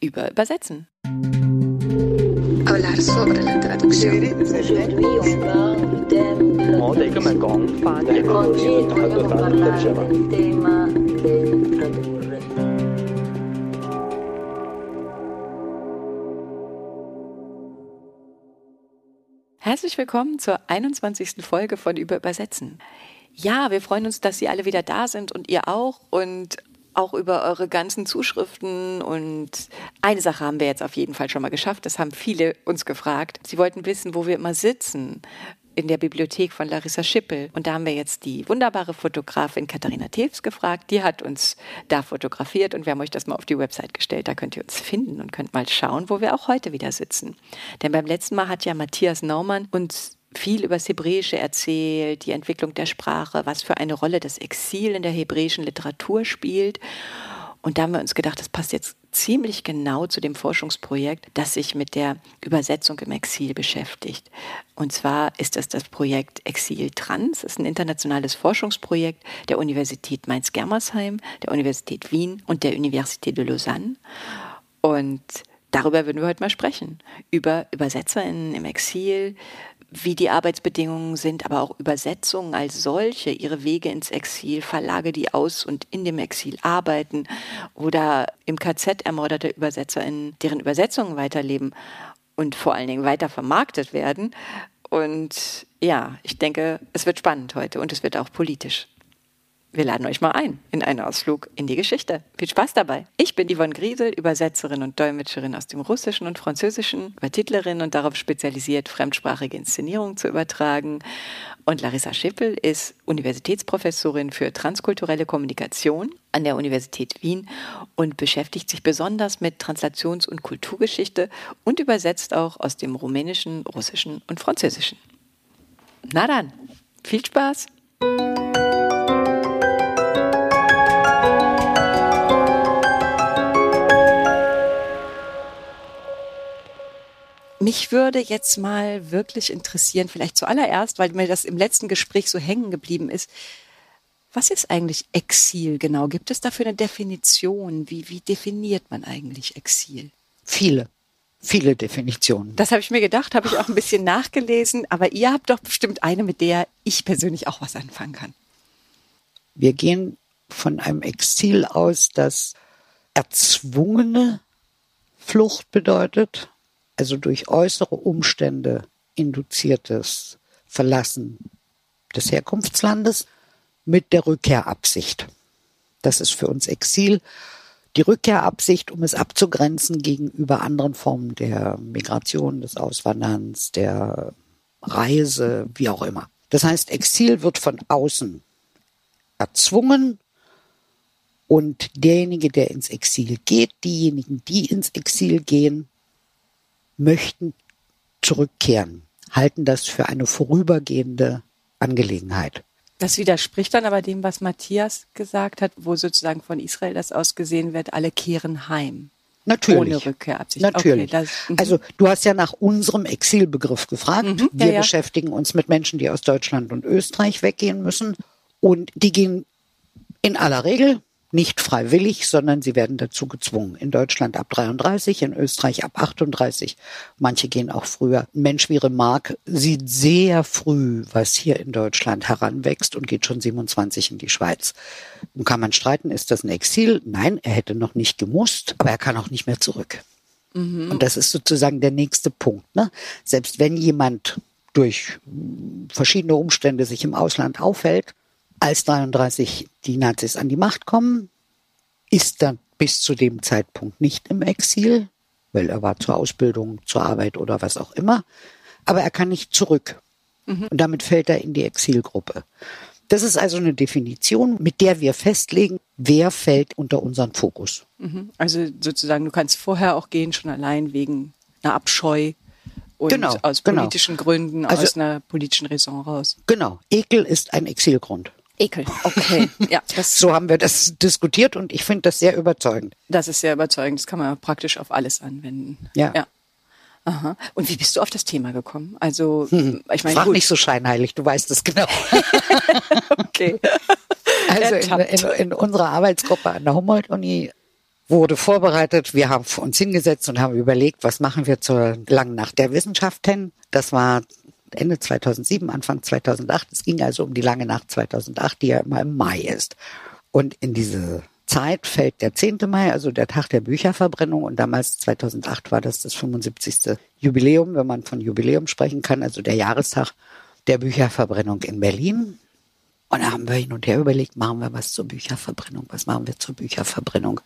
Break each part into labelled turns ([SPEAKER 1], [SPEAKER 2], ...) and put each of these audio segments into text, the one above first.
[SPEAKER 1] über Übersetzen. Herzlich willkommen zur 21. Folge von Über Übersetzen. Ja, wir freuen uns, dass Sie alle wieder da sind und ihr auch und auch über eure ganzen Zuschriften. Und eine Sache haben wir jetzt auf jeden Fall schon mal geschafft. Das haben viele uns gefragt. Sie wollten wissen, wo wir immer sitzen. In der Bibliothek von Larissa Schippel. Und da haben wir jetzt die wunderbare Fotografin Katharina Teves gefragt. Die hat uns da fotografiert und wir haben euch das mal auf die Website gestellt. Da könnt ihr uns finden und könnt mal schauen, wo wir auch heute wieder sitzen. Denn beim letzten Mal hat ja Matthias Naumann uns viel über das Hebräische erzählt, die Entwicklung der Sprache, was für eine Rolle das Exil in der hebräischen Literatur spielt. Und da haben wir uns gedacht, das passt jetzt ziemlich genau zu dem Forschungsprojekt, das sich mit der Übersetzung im Exil beschäftigt. Und zwar ist das das Projekt Exil Trans. Das ist ein internationales Forschungsprojekt der Universität Mainz-Germersheim, der Universität Wien und der Universität de Lausanne. Und darüber würden wir heute mal sprechen. Über ÜbersetzerInnen im Exil, wie die Arbeitsbedingungen sind, aber auch Übersetzungen als solche, ihre Wege ins Exil, Verlage, die aus und in dem Exil arbeiten oder im KZ ermordete ÜbersetzerInnen, deren Übersetzungen weiterleben und vor allen Dingen weiter vermarktet werden. Und ja, ich denke, es wird spannend heute und es wird auch politisch. Wir laden euch mal ein in einen Ausflug in die Geschichte. Viel Spaß dabei. Ich bin Yvonne Griesel, Übersetzerin und Dolmetscherin aus dem Russischen und Französischen, Übertitlerin und darauf spezialisiert, fremdsprachige Inszenierungen zu übertragen. Und Larissa Schippel ist Universitätsprofessorin für transkulturelle Kommunikation an der Universität Wien und beschäftigt sich besonders mit Translations- und Kulturgeschichte und übersetzt auch aus dem Rumänischen, Russischen und Französischen. Na dann, viel Spaß! Mich würde jetzt mal wirklich interessieren, vielleicht zuallererst, weil mir das im letzten Gespräch so hängen geblieben ist. Was ist eigentlich Exil genau? Gibt es dafür eine Definition? Wie, wie definiert man eigentlich Exil?
[SPEAKER 2] Viele, viele Definitionen.
[SPEAKER 1] Das habe ich mir gedacht, habe ich auch ein bisschen nachgelesen, aber ihr habt doch bestimmt eine, mit der ich persönlich auch was anfangen kann.
[SPEAKER 2] Wir gehen von einem Exil aus, das erzwungene Flucht bedeutet, also durch äußere Umstände induziertes Verlassen des Herkunftslandes mit der Rückkehrabsicht. Das ist für uns Exil. Die Rückkehrabsicht, um es abzugrenzen gegenüber anderen Formen der Migration, des Auswanderns, der Reise, wie auch immer. Das heißt, Exil wird von außen erzwungen und derjenige, der ins Exil geht, diejenigen, die ins Exil gehen, möchten zurückkehren, halten das für eine vorübergehende Angelegenheit.
[SPEAKER 1] Das widerspricht dann aber dem, was Matthias gesagt hat, wo sozusagen von Israel das ausgesehen wird, alle kehren heim.
[SPEAKER 2] Natürlich.
[SPEAKER 1] Ohne Rückkehrabsicht.
[SPEAKER 2] Natürlich.
[SPEAKER 1] Okay, das, mhm.
[SPEAKER 2] also du hast ja nach unserem Exilbegriff gefragt.
[SPEAKER 1] Mhm,
[SPEAKER 2] Wir
[SPEAKER 1] ja, ja.
[SPEAKER 2] beschäftigen uns mit Menschen, die aus Deutschland und Österreich weggehen müssen. Und die gehen in aller Regel nicht freiwillig, sondern sie werden dazu gezwungen. In Deutschland ab 33, in Österreich ab 38. Manche gehen auch früher. Ein Mensch wie Remarque sieht sehr früh, was hier in Deutschland heranwächst und geht schon 27 in die Schweiz. Und kann man streiten, ist das ein Exil? Nein, er hätte noch nicht gemusst, aber er kann auch nicht mehr zurück. Und das ist sozusagen der nächste Punkt. Ne? Selbst wenn jemand durch verschiedene Umstände sich im Ausland aufhält, als 33 die Nazis an die Macht kommen, ist er bis zu dem Zeitpunkt nicht im Exil, weil er war zur Ausbildung, zur Arbeit oder was auch immer, aber er kann nicht zurück. Und damit fällt er in die Exilgruppe. Das ist also eine Definition, mit der wir festlegen, wer fällt unter unseren Fokus.
[SPEAKER 1] Mhm. Also sozusagen, du kannst vorher auch gehen, schon allein wegen einer Abscheu und
[SPEAKER 2] Genau,
[SPEAKER 1] aus
[SPEAKER 2] genau.
[SPEAKER 1] politischen Gründen,
[SPEAKER 2] Also-
[SPEAKER 1] aus einer politischen Raison raus.
[SPEAKER 2] Genau, Ekel ist ein Exilgrund.
[SPEAKER 1] Ekel. Okay. ja,
[SPEAKER 2] So haben wir das diskutiert und ich finde das sehr überzeugend.
[SPEAKER 1] das ist sehr überzeugend. Das kann man praktisch auf alles anwenden.
[SPEAKER 2] Ja.
[SPEAKER 1] ja. Aha. Und wie bist du auf das Thema gekommen? Also,
[SPEAKER 2] Hm.
[SPEAKER 1] ich meine,
[SPEAKER 2] Frag
[SPEAKER 1] gut,
[SPEAKER 2] nicht so scheinheilig, du weißt es genau.
[SPEAKER 1] okay.
[SPEAKER 2] Also in, in, in unserer Arbeitsgruppe an der Humboldt-Uni wurde vorbereitet. Wir haben uns hingesetzt und haben überlegt, was machen wir zur langen Nacht der Wissenschaften. Das war Ende 2007, Anfang 2008. Es ging also um die lange Nacht 2008, die ja immer im Mai ist. Und in diese Zeit fällt der 10. Mai, also der Tag der Bücherverbrennung. Und damals, 2008, war das das 75. Jubiläum, wenn man von Jubiläum sprechen kann, also der Jahrestag der Bücherverbrennung in Berlin. Und da haben wir hin und her überlegt, machen wir was zur Bücherverbrennung? Was machen wir zur Bücherverbrennung?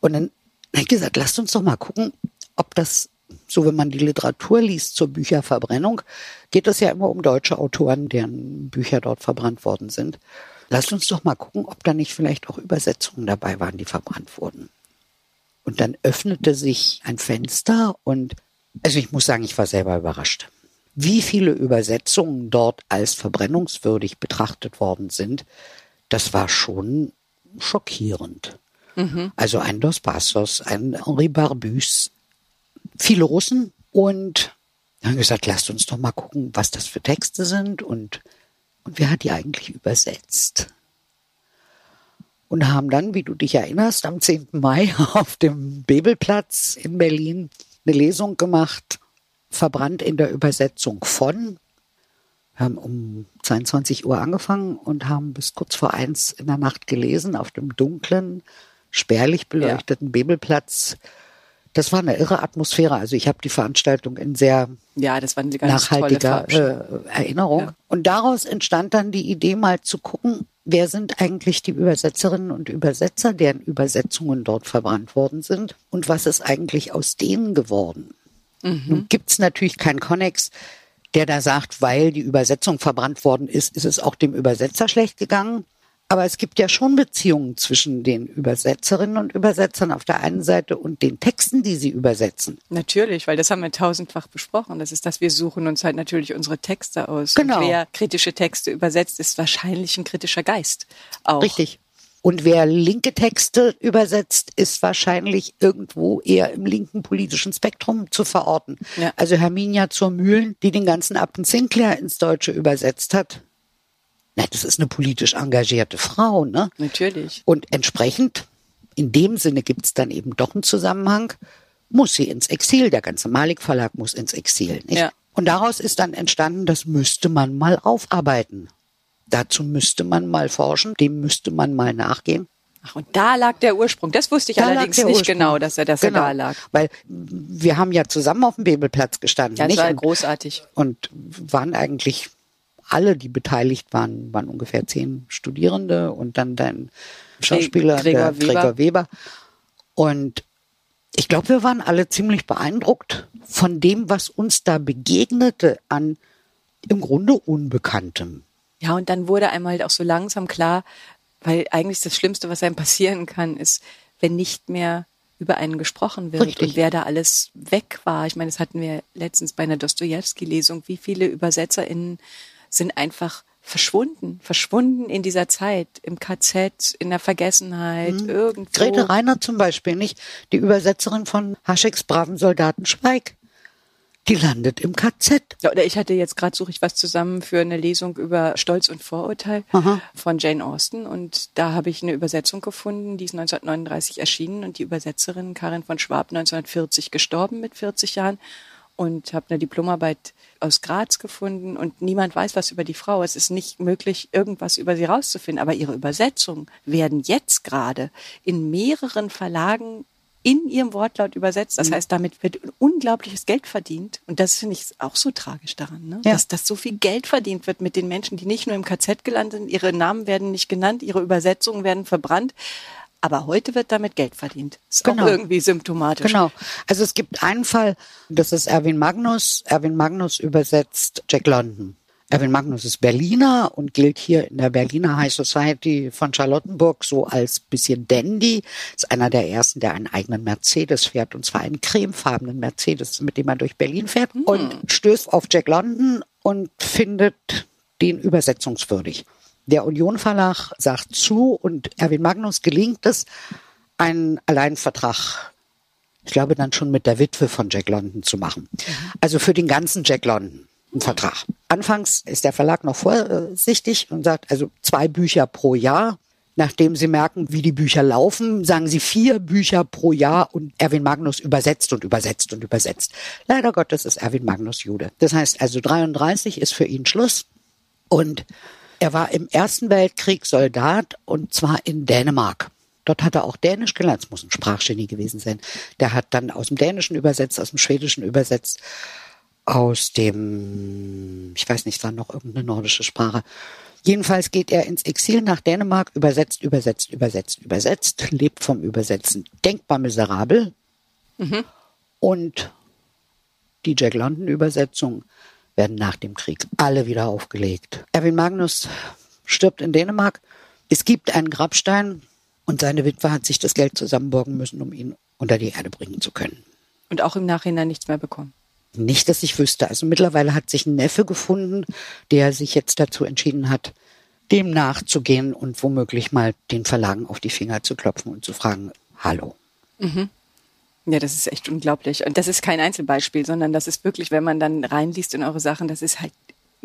[SPEAKER 2] Und dann habe ich gesagt, lasst uns doch mal gucken, ob das, so wenn man die Literatur liest zur Bücherverbrennung, geht es ja immer um deutsche Autoren, deren Bücher dort verbrannt worden sind. Lasst uns doch mal gucken, ob da nicht vielleicht auch Übersetzungen dabei waren, die verbrannt wurden. Und dann öffnete sich ein Fenster und, also ich muss sagen, ich war selber überrascht wie viele Übersetzungen dort als verbrennungswürdig betrachtet worden sind, das war schon schockierend. Mhm. Also ein Dos Passos, ein Henri Barbus, viele Russen und haben gesagt, lasst uns doch mal gucken, was das für Texte sind und, und wer hat die eigentlich übersetzt? Und haben dann, wie du dich erinnerst, am 10. Mai auf dem Bebelplatz in Berlin eine Lesung gemacht verbrannt in der Übersetzung von. Wir haben um 22 Uhr angefangen und haben bis kurz vor eins in der Nacht gelesen auf dem dunklen, spärlich beleuchteten ja. Bebelplatz. Das war eine irre Atmosphäre. Also ich habe die Veranstaltung in sehr
[SPEAKER 1] ja, das war eine
[SPEAKER 2] ganz nachhaltiger äh, Erinnerung. Ja. Und daraus entstand dann die Idee, mal zu gucken, wer sind eigentlich die Übersetzerinnen und Übersetzer, deren Übersetzungen dort verbrannt worden sind und was ist eigentlich aus denen geworden. Mhm. Nun gibt es natürlich keinen Connex, der da sagt, weil die Übersetzung verbrannt worden ist, ist es auch dem Übersetzer schlecht gegangen. Aber es gibt ja schon Beziehungen zwischen den Übersetzerinnen und Übersetzern auf der einen Seite und den Texten, die sie übersetzen.
[SPEAKER 1] Natürlich, weil das haben wir tausendfach besprochen. Das ist, dass wir suchen uns halt natürlich unsere Texte aus. Genau. Und wer kritische Texte übersetzt, ist wahrscheinlich ein kritischer Geist. Auch.
[SPEAKER 2] Richtig. Und wer linke Texte übersetzt, ist wahrscheinlich irgendwo eher im linken politischen Spektrum zu verorten. Ja. Also Herminia zur Mühlen, die den ganzen Upton Sinclair ins Deutsche übersetzt hat. Na, das ist eine politisch engagierte Frau, ne?
[SPEAKER 1] Natürlich.
[SPEAKER 2] Und entsprechend, in dem Sinne gibt es dann eben doch einen Zusammenhang, muss sie ins Exil. Der ganze Malik Verlag muss ins Exil. Nicht? Ja. Und daraus ist dann entstanden, das müsste man mal aufarbeiten. Dazu müsste man mal forschen, dem müsste man mal nachgehen.
[SPEAKER 1] Ach, und da lag der Ursprung. Das wusste ich da allerdings nicht Ursprung. genau, dass er, dass genau, er da lag.
[SPEAKER 2] Weil wir haben ja zusammen auf dem Bebelplatz gestanden.
[SPEAKER 1] Ja, das
[SPEAKER 2] nicht?
[SPEAKER 1] war großartig.
[SPEAKER 2] Und, und waren eigentlich alle, die beteiligt waren, waren ungefähr zehn Studierende und dann dein Schauspieler, Gregor, der, Weber. Gregor Weber. Und ich glaube, wir waren alle ziemlich beeindruckt von dem, was uns da begegnete an im Grunde Unbekanntem.
[SPEAKER 1] Ja, und dann wurde einmal halt auch so langsam klar, weil eigentlich das Schlimmste, was einem passieren kann, ist, wenn nicht mehr über einen gesprochen wird Richtig. und wer da alles weg war. Ich meine, das hatten wir letztens bei einer Dostoevsky-Lesung. Wie viele ÜbersetzerInnen sind einfach verschwunden, verschwunden in dieser Zeit, im KZ, in der Vergessenheit, mhm. irgendwo.
[SPEAKER 2] Grete Reiner zum Beispiel, nicht? Die Übersetzerin von Hascheks braven Soldaten Schweig die landet im KZ.
[SPEAKER 1] Ja, oder ich hatte jetzt gerade suche ich was zusammen für eine Lesung über Stolz und Vorurteil Aha. von Jane Austen und da habe ich eine Übersetzung gefunden, die ist 1939 erschienen und die Übersetzerin Karin von Schwab 1940 gestorben mit 40 Jahren und habe eine Diplomarbeit aus Graz gefunden und niemand weiß was über die Frau. Es ist nicht möglich, irgendwas über sie rauszufinden. Aber ihre Übersetzungen werden jetzt gerade in mehreren Verlagen in ihrem Wortlaut übersetzt. Das mhm. heißt, damit wird unglaubliches Geld verdient. Und das finde ich auch so tragisch daran, ne? ja. dass, dass so viel Geld verdient wird mit den Menschen, die nicht nur im KZ gelandet sind. Ihre Namen werden nicht genannt, ihre Übersetzungen werden verbrannt. Aber heute wird damit Geld verdient. Ist genau. auch irgendwie symptomatisch.
[SPEAKER 2] Genau. Also es gibt einen Fall, das ist Erwin Magnus. Erwin Magnus übersetzt Jack London. Erwin Magnus ist Berliner und gilt hier in der Berliner High Society von Charlottenburg so als bisschen Dandy. Ist einer der ersten, der einen eigenen Mercedes fährt und zwar einen cremefarbenen Mercedes, mit dem er durch Berlin fährt mhm. und stößt auf Jack London und findet den übersetzungswürdig. Der Union Verlag sagt zu und Erwin Magnus gelingt es, einen Alleinvertrag ich glaube dann schon mit der Witwe von Jack London zu machen. Mhm. Also für den ganzen Jack London einen Vertrag. Anfangs ist der Verlag noch vorsichtig und sagt, also zwei Bücher pro Jahr. Nachdem sie merken, wie die Bücher laufen, sagen sie vier Bücher pro Jahr und Erwin Magnus übersetzt und übersetzt und übersetzt. Leider Gottes ist Erwin Magnus Jude. Das heißt also 33 ist für ihn Schluss und er war im Ersten Weltkrieg Soldat und zwar in Dänemark. Dort hat er auch Dänisch gelernt. Es muss ein Sprachgenie gewesen sein. Der hat dann aus dem Dänischen übersetzt, aus dem Schwedischen übersetzt, aus dem, ich weiß nicht, war noch irgendeine nordische Sprache. Jedenfalls geht er ins Exil nach Dänemark, übersetzt, übersetzt, übersetzt, übersetzt, lebt vom Übersetzen. Denkbar miserabel. Mhm. Und die Jack London Übersetzung werden nach dem Krieg alle wieder aufgelegt. Erwin Magnus stirbt in Dänemark. Es gibt einen Grabstein und seine Witwe hat sich das Geld zusammenborgen müssen, um ihn unter die Erde bringen zu können.
[SPEAKER 1] Und auch im Nachhinein nichts mehr bekommen.
[SPEAKER 2] Nicht, dass ich wüsste. Also mittlerweile hat sich ein Neffe gefunden, der sich jetzt dazu entschieden hat, dem nachzugehen und womöglich mal den Verlagen auf die Finger zu klopfen und zu fragen, hallo.
[SPEAKER 1] Mhm. Ja, das ist echt unglaublich. Und das ist kein Einzelbeispiel, sondern das ist wirklich, wenn man dann reinliest in eure Sachen, das ist halt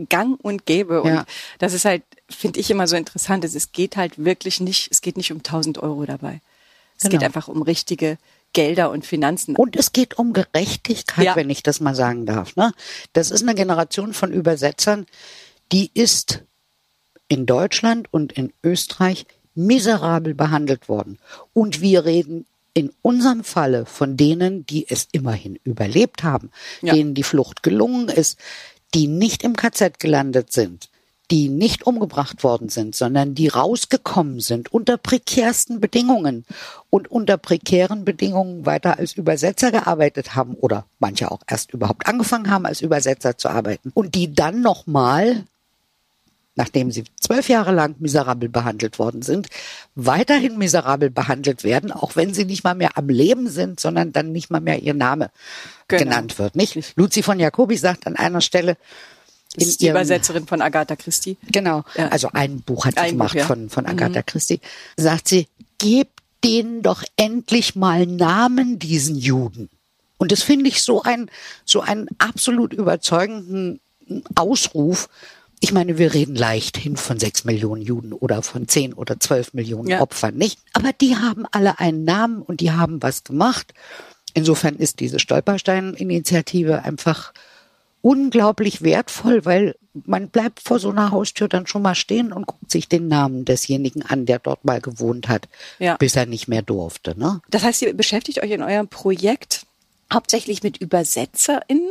[SPEAKER 1] gang und gäbe. Und ja. das ist halt, finde ich immer so interessant. Es geht halt wirklich nicht, es geht nicht um 1000 Euro dabei. Es genau. geht einfach um richtige Gelder und Finanzen.
[SPEAKER 2] Und es geht um Gerechtigkeit, ja. wenn ich das mal sagen darf. Ne? Das ist eine Generation von Übersetzern, die ist in Deutschland und in Österreich miserabel behandelt worden. Und wir reden in unserem Falle von denen, die es immerhin überlebt haben, ja. denen die Flucht gelungen ist, die nicht im KZ gelandet sind, die nicht umgebracht worden sind, sondern die rausgekommen sind unter prekärsten Bedingungen und unter prekären Bedingungen weiter als Übersetzer gearbeitet haben oder manche auch erst überhaupt angefangen haben, als Übersetzer zu arbeiten und die dann nochmal nachdem sie zwölf Jahre lang miserabel behandelt worden sind, weiterhin miserabel behandelt werden, auch wenn sie nicht mal mehr am Leben sind, sondern dann nicht mal mehr ihr Name genau. genannt wird. Nicht? Luzi von Jacobi sagt an einer Stelle,
[SPEAKER 1] das ist die ihrem, Übersetzerin von Agatha Christie.
[SPEAKER 2] Genau. Ja. Also ein Buch hat sie ein gemacht Buch, ja. von, von Agatha mhm. Christie. Sagt sie, gebt denen doch endlich mal Namen, diesen Juden. Und das finde ich so ein, so einen absolut überzeugenden Ausruf. Ich meine, wir reden leichthin von sechs Millionen Juden oder von zehn oder zwölf Millionen ja. Opfern, nicht? Aber die haben alle einen Namen und die haben was gemacht. Insofern ist diese Stolperstein-Initiative einfach unglaublich wertvoll, weil man bleibt vor so einer Haustür dann schon mal stehen und guckt sich den Namen desjenigen an, der dort mal gewohnt hat, ja. bis er nicht mehr durfte. Ne?
[SPEAKER 1] Das heißt, ihr beschäftigt euch in eurem Projekt hauptsächlich mit ÜbersetzerInnen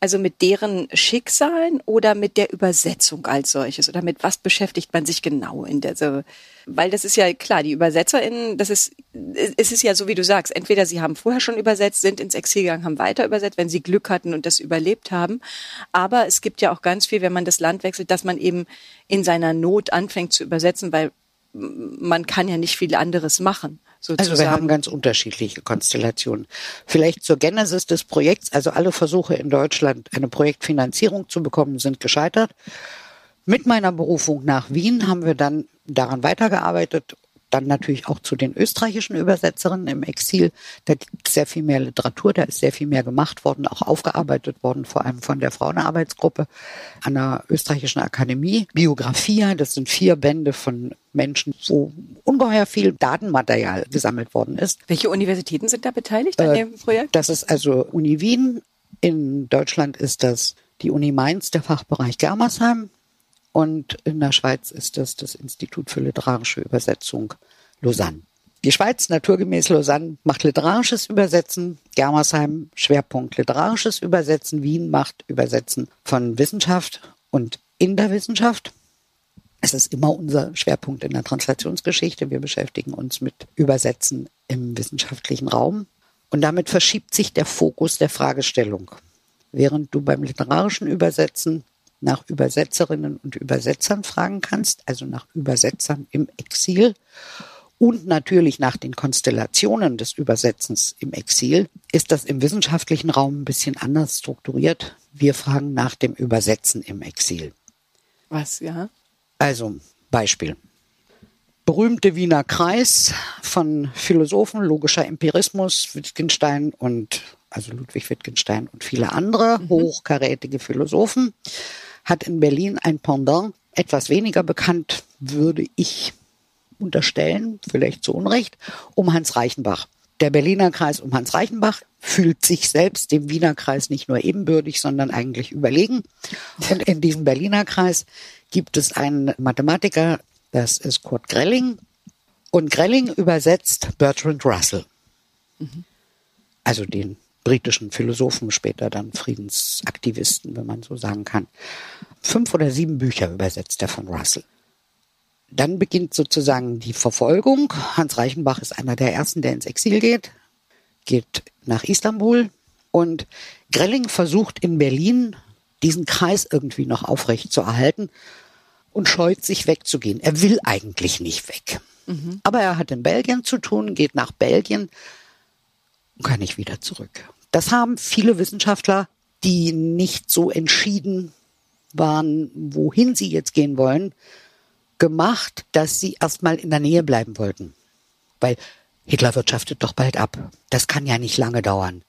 [SPEAKER 1] also mit deren Schicksalen oder mit der Übersetzung als solches? Oder mit was beschäftigt man sich genau in der, so, weil das ist ja klar, die ÜbersetzerInnen, das ist, es ist ja so, wie du sagst, entweder sie haben vorher schon übersetzt, sind ins Exil gegangen, haben weiter übersetzt, wenn sie Glück hatten und das überlebt haben. Aber es gibt ja auch ganz viel, wenn man das Land wechselt, dass man eben in seiner Not anfängt zu übersetzen, weil man kann ja nicht viel anderes machen. Sozusagen.
[SPEAKER 2] Also wir haben ganz unterschiedliche Konstellationen. Vielleicht zur Genesis des Projekts. Also alle Versuche in Deutschland, eine Projektfinanzierung zu bekommen, sind gescheitert. Mit meiner Berufung nach Wien haben wir dann daran weitergearbeitet dann natürlich auch zu den österreichischen Übersetzerinnen im Exil. Da gibt es sehr viel mehr Literatur, da ist sehr viel mehr gemacht worden, auch aufgearbeitet worden, vor allem von der Frauenarbeitsgruppe an der österreichischen Akademie. Biografia, das sind vier Bände von Menschen, wo ungeheuer viel Datenmaterial gesammelt worden ist.
[SPEAKER 1] Welche Universitäten sind da beteiligt an äh, dem Projekt?
[SPEAKER 2] Das ist also Uni Wien. In Deutschland ist das die Uni Mainz, der Fachbereich Germersheim. Und in der Schweiz ist das das Institut für literarische Übersetzung Lausanne. Die Schweiz, naturgemäß Lausanne, macht literarisches Übersetzen, Germersheim Schwerpunkt literarisches Übersetzen, Wien macht Übersetzen von Wissenschaft und in der Wissenschaft. Es ist immer unser Schwerpunkt in der Translationsgeschichte. Wir beschäftigen uns mit Übersetzen im wissenschaftlichen Raum. Und damit verschiebt sich der Fokus der Fragestellung. Während du beim literarischen Übersetzen nach Übersetzerinnen und Übersetzern fragen kannst, also nach Übersetzern im Exil und natürlich nach den Konstellationen des Übersetzens im Exil, ist das im wissenschaftlichen Raum ein bisschen anders strukturiert. Wir fragen nach dem Übersetzen im Exil.
[SPEAKER 1] Was, ja?
[SPEAKER 2] Also, Beispiel. Berühmte Wiener Kreis von Philosophen, logischer Empirismus, Wittgenstein und, also Ludwig Wittgenstein und viele andere mhm. hochkarätige Philosophen hat in Berlin ein Pendant, etwas weniger bekannt, würde ich unterstellen, vielleicht zu Unrecht, um Hans Reichenbach. Der Berliner Kreis um Hans Reichenbach fühlt sich selbst dem Wiener Kreis nicht nur ebenbürtig, sondern eigentlich überlegen. Und in diesem Berliner Kreis gibt es einen Mathematiker, das ist Kurt Grelling. Und Grelling übersetzt Bertrand Russell. Mhm. Also den britischen Philosophen, später dann Friedensaktivisten, wenn man so sagen kann. Fünf oder sieben Bücher übersetzt er von Russell. Dann beginnt sozusagen die Verfolgung. Hans Reichenbach ist einer der ersten, der ins Exil geht, geht nach Istanbul und Grelling versucht in Berlin diesen Kreis irgendwie noch aufrecht zu erhalten und scheut sich wegzugehen. Er will eigentlich nicht weg. Mhm. Aber er hat in Belgien zu tun, geht nach Belgien und kann nicht wieder zurück. Das haben viele Wissenschaftler, die nicht so entschieden waren, wohin sie jetzt gehen wollen, gemacht, dass sie erstmal in der Nähe bleiben wollten. Weil Hitler wirtschaftet doch bald ab. Das kann ja nicht lange dauern.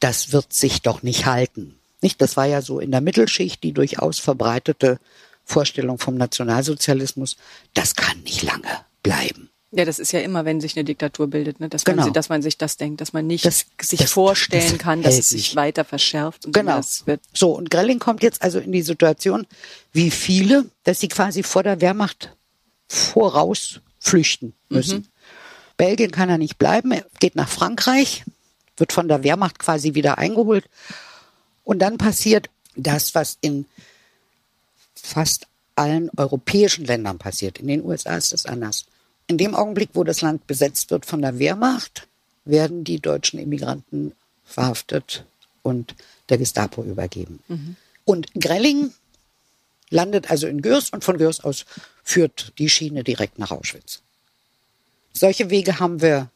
[SPEAKER 2] Das wird sich doch nicht halten. Nicht? Das war ja so in der Mittelschicht die durchaus verbreitete Vorstellung vom Nationalsozialismus. Das kann nicht lange bleiben.
[SPEAKER 1] Ja, das ist ja immer, wenn sich eine Diktatur bildet, ne? dass, genau. man, dass man sich das denkt, dass man nicht das, sich das, vorstellen das kann, dass es sich weiter verschärft.
[SPEAKER 2] Und genau. So, und Grelling kommt jetzt also in die Situation, wie viele, dass sie quasi vor der Wehrmacht voraus flüchten müssen. Mhm. Belgien kann er nicht bleiben, er geht nach Frankreich, wird von der Wehrmacht quasi wieder eingeholt. Und dann passiert das, was in fast allen europäischen Ländern passiert. In den USA ist das anders. In dem Augenblick, wo das Land besetzt wird von der Wehrmacht, werden die deutschen Immigranten verhaftet und der Gestapo übergeben. Mhm. Und Grelling landet also in Gürs und von Gürs aus führt die Schiene direkt nach Auschwitz. Solche Wege haben wir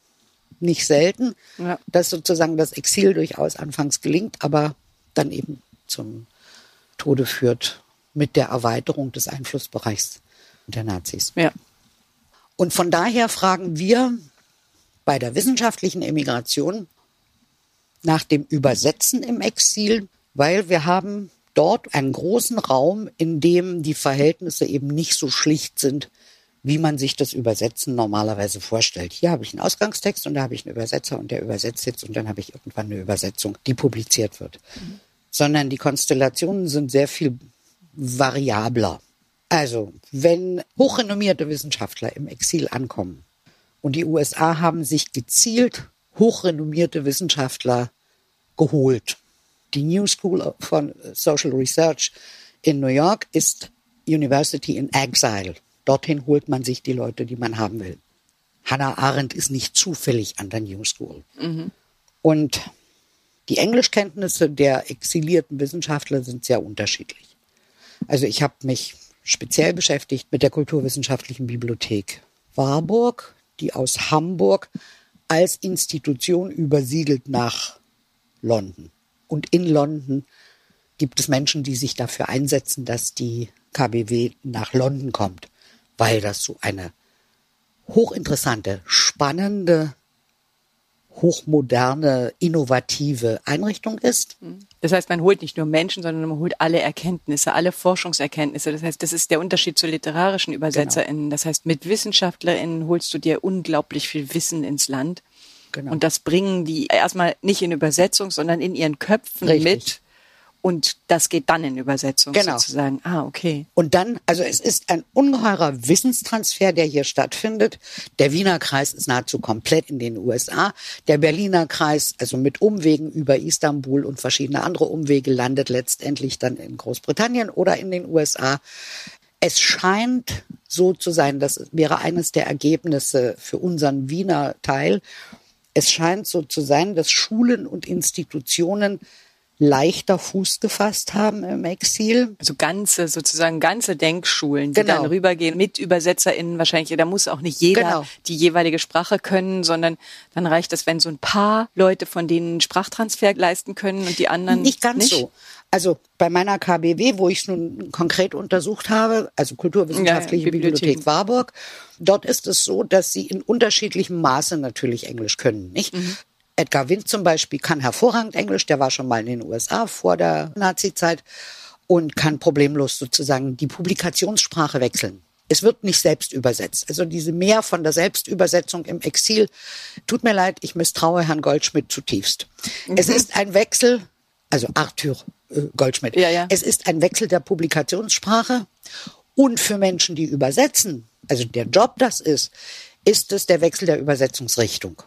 [SPEAKER 2] nicht selten, ja. dass sozusagen das Exil durchaus anfangs gelingt, aber dann eben zum Tode führt mit der Erweiterung des Einflussbereichs der Nazis. Ja. Und von daher fragen wir bei der wissenschaftlichen Emigration nach dem Übersetzen im Exil, weil wir haben dort einen großen Raum, in dem die Verhältnisse eben nicht so schlicht sind, wie man sich das Übersetzen normalerweise vorstellt. Hier habe ich einen Ausgangstext und da habe ich einen Übersetzer und der übersetzt jetzt und dann habe ich irgendwann eine Übersetzung, die publiziert wird. Mhm. Sondern die Konstellationen sind sehr viel variabler. Also, wenn hochrenommierte Wissenschaftler im Exil ankommen und die USA haben sich gezielt hochrenommierte Wissenschaftler geholt. Die New School von Social Research in New York ist University in Exile. Dorthin holt man sich die Leute, die man haben will. Hannah Arendt ist nicht zufällig an der New School. Mhm. Und die Englischkenntnisse der exilierten Wissenschaftler sind sehr unterschiedlich. Also ich habe mich speziell beschäftigt mit der Kulturwissenschaftlichen Bibliothek Warburg, die aus Hamburg als Institution übersiedelt nach London. Und in London gibt es Menschen, die sich dafür einsetzen, dass die KBW nach London kommt, weil das so eine hochinteressante, spannende hochmoderne, innovative Einrichtung ist.
[SPEAKER 1] Das heißt, man holt nicht nur Menschen, sondern man holt alle Erkenntnisse, alle Forschungserkenntnisse. Das heißt, das ist der Unterschied zu literarischen ÜbersetzerInnen. Genau. Das heißt, mit WissenschaftlerInnen holst du dir unglaublich viel Wissen ins Land. Genau. Und das bringen die erstmal nicht in Übersetzung, sondern in ihren Köpfen Richtig. mit und das geht dann in Übersetzung genau. sozusagen. Ah, okay.
[SPEAKER 2] Und dann, also es ist ein ungeheurer Wissenstransfer, der hier stattfindet. Der Wiener Kreis ist nahezu komplett in den USA. Der Berliner Kreis, also mit Umwegen über Istanbul und verschiedene andere Umwege, landet letztendlich dann in Großbritannien oder in den USA. Es scheint so zu sein, das wäre eines der Ergebnisse für unseren Wiener Teil. Es scheint so zu sein, dass Schulen und Institutionen leichter Fuß gefasst haben im Exil.
[SPEAKER 1] Also ganze, sozusagen ganze Denkschulen, die genau. dann rübergehen mit ÜbersetzerInnen wahrscheinlich. Da muss auch nicht jeder genau. die jeweilige Sprache können, sondern dann reicht es, wenn so ein paar Leute von denen Sprachtransfer leisten können und die anderen
[SPEAKER 2] nicht. ganz
[SPEAKER 1] nicht?
[SPEAKER 2] so. Also bei meiner KBW, wo ich es nun konkret untersucht habe, also Kulturwissenschaftliche ja, Bibliothek Warburg, dort ist es so, dass sie in unterschiedlichem Maße natürlich Englisch können, nicht? Mhm. Edgar Wind zum Beispiel kann hervorragend Englisch, der war schon mal in den USA vor der Nazi-Zeit und kann problemlos sozusagen die Publikationssprache wechseln. Es wird nicht selbst übersetzt. Also diese Mehr von der Selbstübersetzung im Exil, tut mir leid, ich misstraue Herrn Goldschmidt zutiefst. Mhm. Es ist ein Wechsel, also Arthur äh, Goldschmidt.
[SPEAKER 1] Ja, ja.
[SPEAKER 2] Es ist ein Wechsel der Publikationssprache und für Menschen, die übersetzen, also der Job das ist, ist es der Wechsel der Übersetzungsrichtung.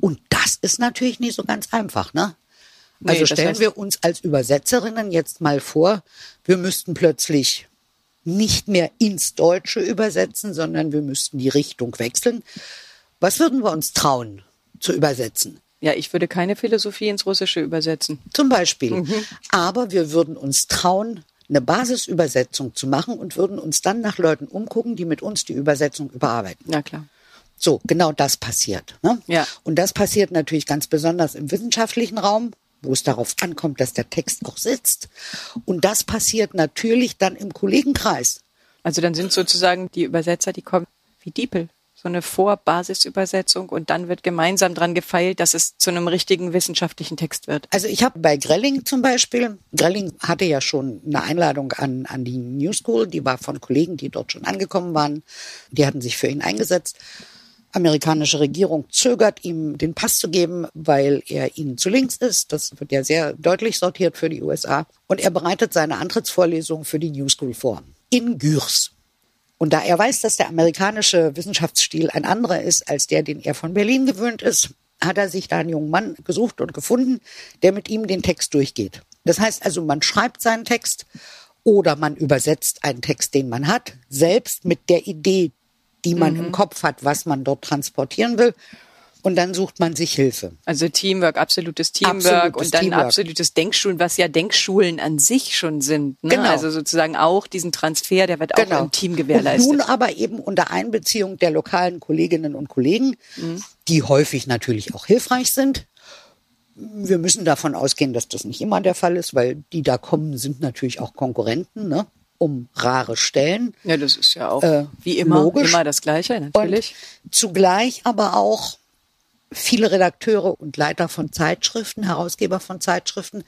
[SPEAKER 2] Und das ist natürlich nicht so ganz einfach, ne? Also nee, stellen heißt wir uns als Übersetzerinnen jetzt mal vor, wir müssten plötzlich nicht mehr ins Deutsche übersetzen, sondern wir müssten die Richtung wechseln. Was würden wir uns trauen zu übersetzen?
[SPEAKER 1] Ja, ich würde keine Philosophie ins Russische übersetzen.
[SPEAKER 2] Zum Beispiel. Mhm. Aber wir würden uns trauen, eine Basisübersetzung zu machen und würden uns dann nach Leuten umgucken, die mit uns die Übersetzung überarbeiten.
[SPEAKER 1] Ja, klar.
[SPEAKER 2] So, genau das passiert. Ne?
[SPEAKER 1] Ja.
[SPEAKER 2] Und das passiert natürlich ganz besonders im wissenschaftlichen Raum, wo es darauf ankommt, dass der Text auch sitzt. Und das passiert natürlich dann im Kollegenkreis.
[SPEAKER 1] Also dann sind sozusagen die Übersetzer, die kommen wie Diepel so eine Vorbasisübersetzung und dann wird gemeinsam dran gefeilt, dass es zu einem richtigen wissenschaftlichen Text wird.
[SPEAKER 2] Also ich habe bei Grelling zum Beispiel, Grelling hatte ja schon eine Einladung an, an die New School, die war von Kollegen, die dort schon angekommen waren, die hatten sich für ihn eingesetzt. Amerikanische Regierung zögert, ihm den Pass zu geben, weil er ihnen zu links ist. Das wird ja sehr deutlich sortiert für die USA. Und er bereitet seine Antrittsvorlesung für die New School vor. In Gürs. Und da er weiß, dass der amerikanische Wissenschaftsstil ein anderer ist als der, den er von Berlin gewöhnt ist, hat er sich da einen jungen Mann gesucht und gefunden, der mit ihm den Text durchgeht. Das heißt also, man schreibt seinen Text oder man übersetzt einen Text, den man hat, selbst mit der Idee, die man mhm. im Kopf hat, was man dort transportieren will und dann sucht man sich Hilfe.
[SPEAKER 1] Also Teamwork, absolutes Teamwork absolutes und dann Teamwork. absolutes Denkschulen, was ja Denkschulen an sich schon sind. Ne? Genau. Also sozusagen auch diesen Transfer, der wird genau. auch im Team gewährleistet.
[SPEAKER 2] Und nun aber eben unter Einbeziehung der lokalen Kolleginnen und Kollegen, mhm. die häufig natürlich auch hilfreich sind. Wir müssen davon ausgehen, dass das nicht immer der Fall ist, weil die da kommen, sind natürlich auch Konkurrenten. Ne? Um rare Stellen.
[SPEAKER 1] Ja, das ist ja auch äh, wie immer, logisch. immer das Gleiche, natürlich.
[SPEAKER 2] Und zugleich aber auch viele Redakteure und Leiter von Zeitschriften, Herausgeber von Zeitschriften,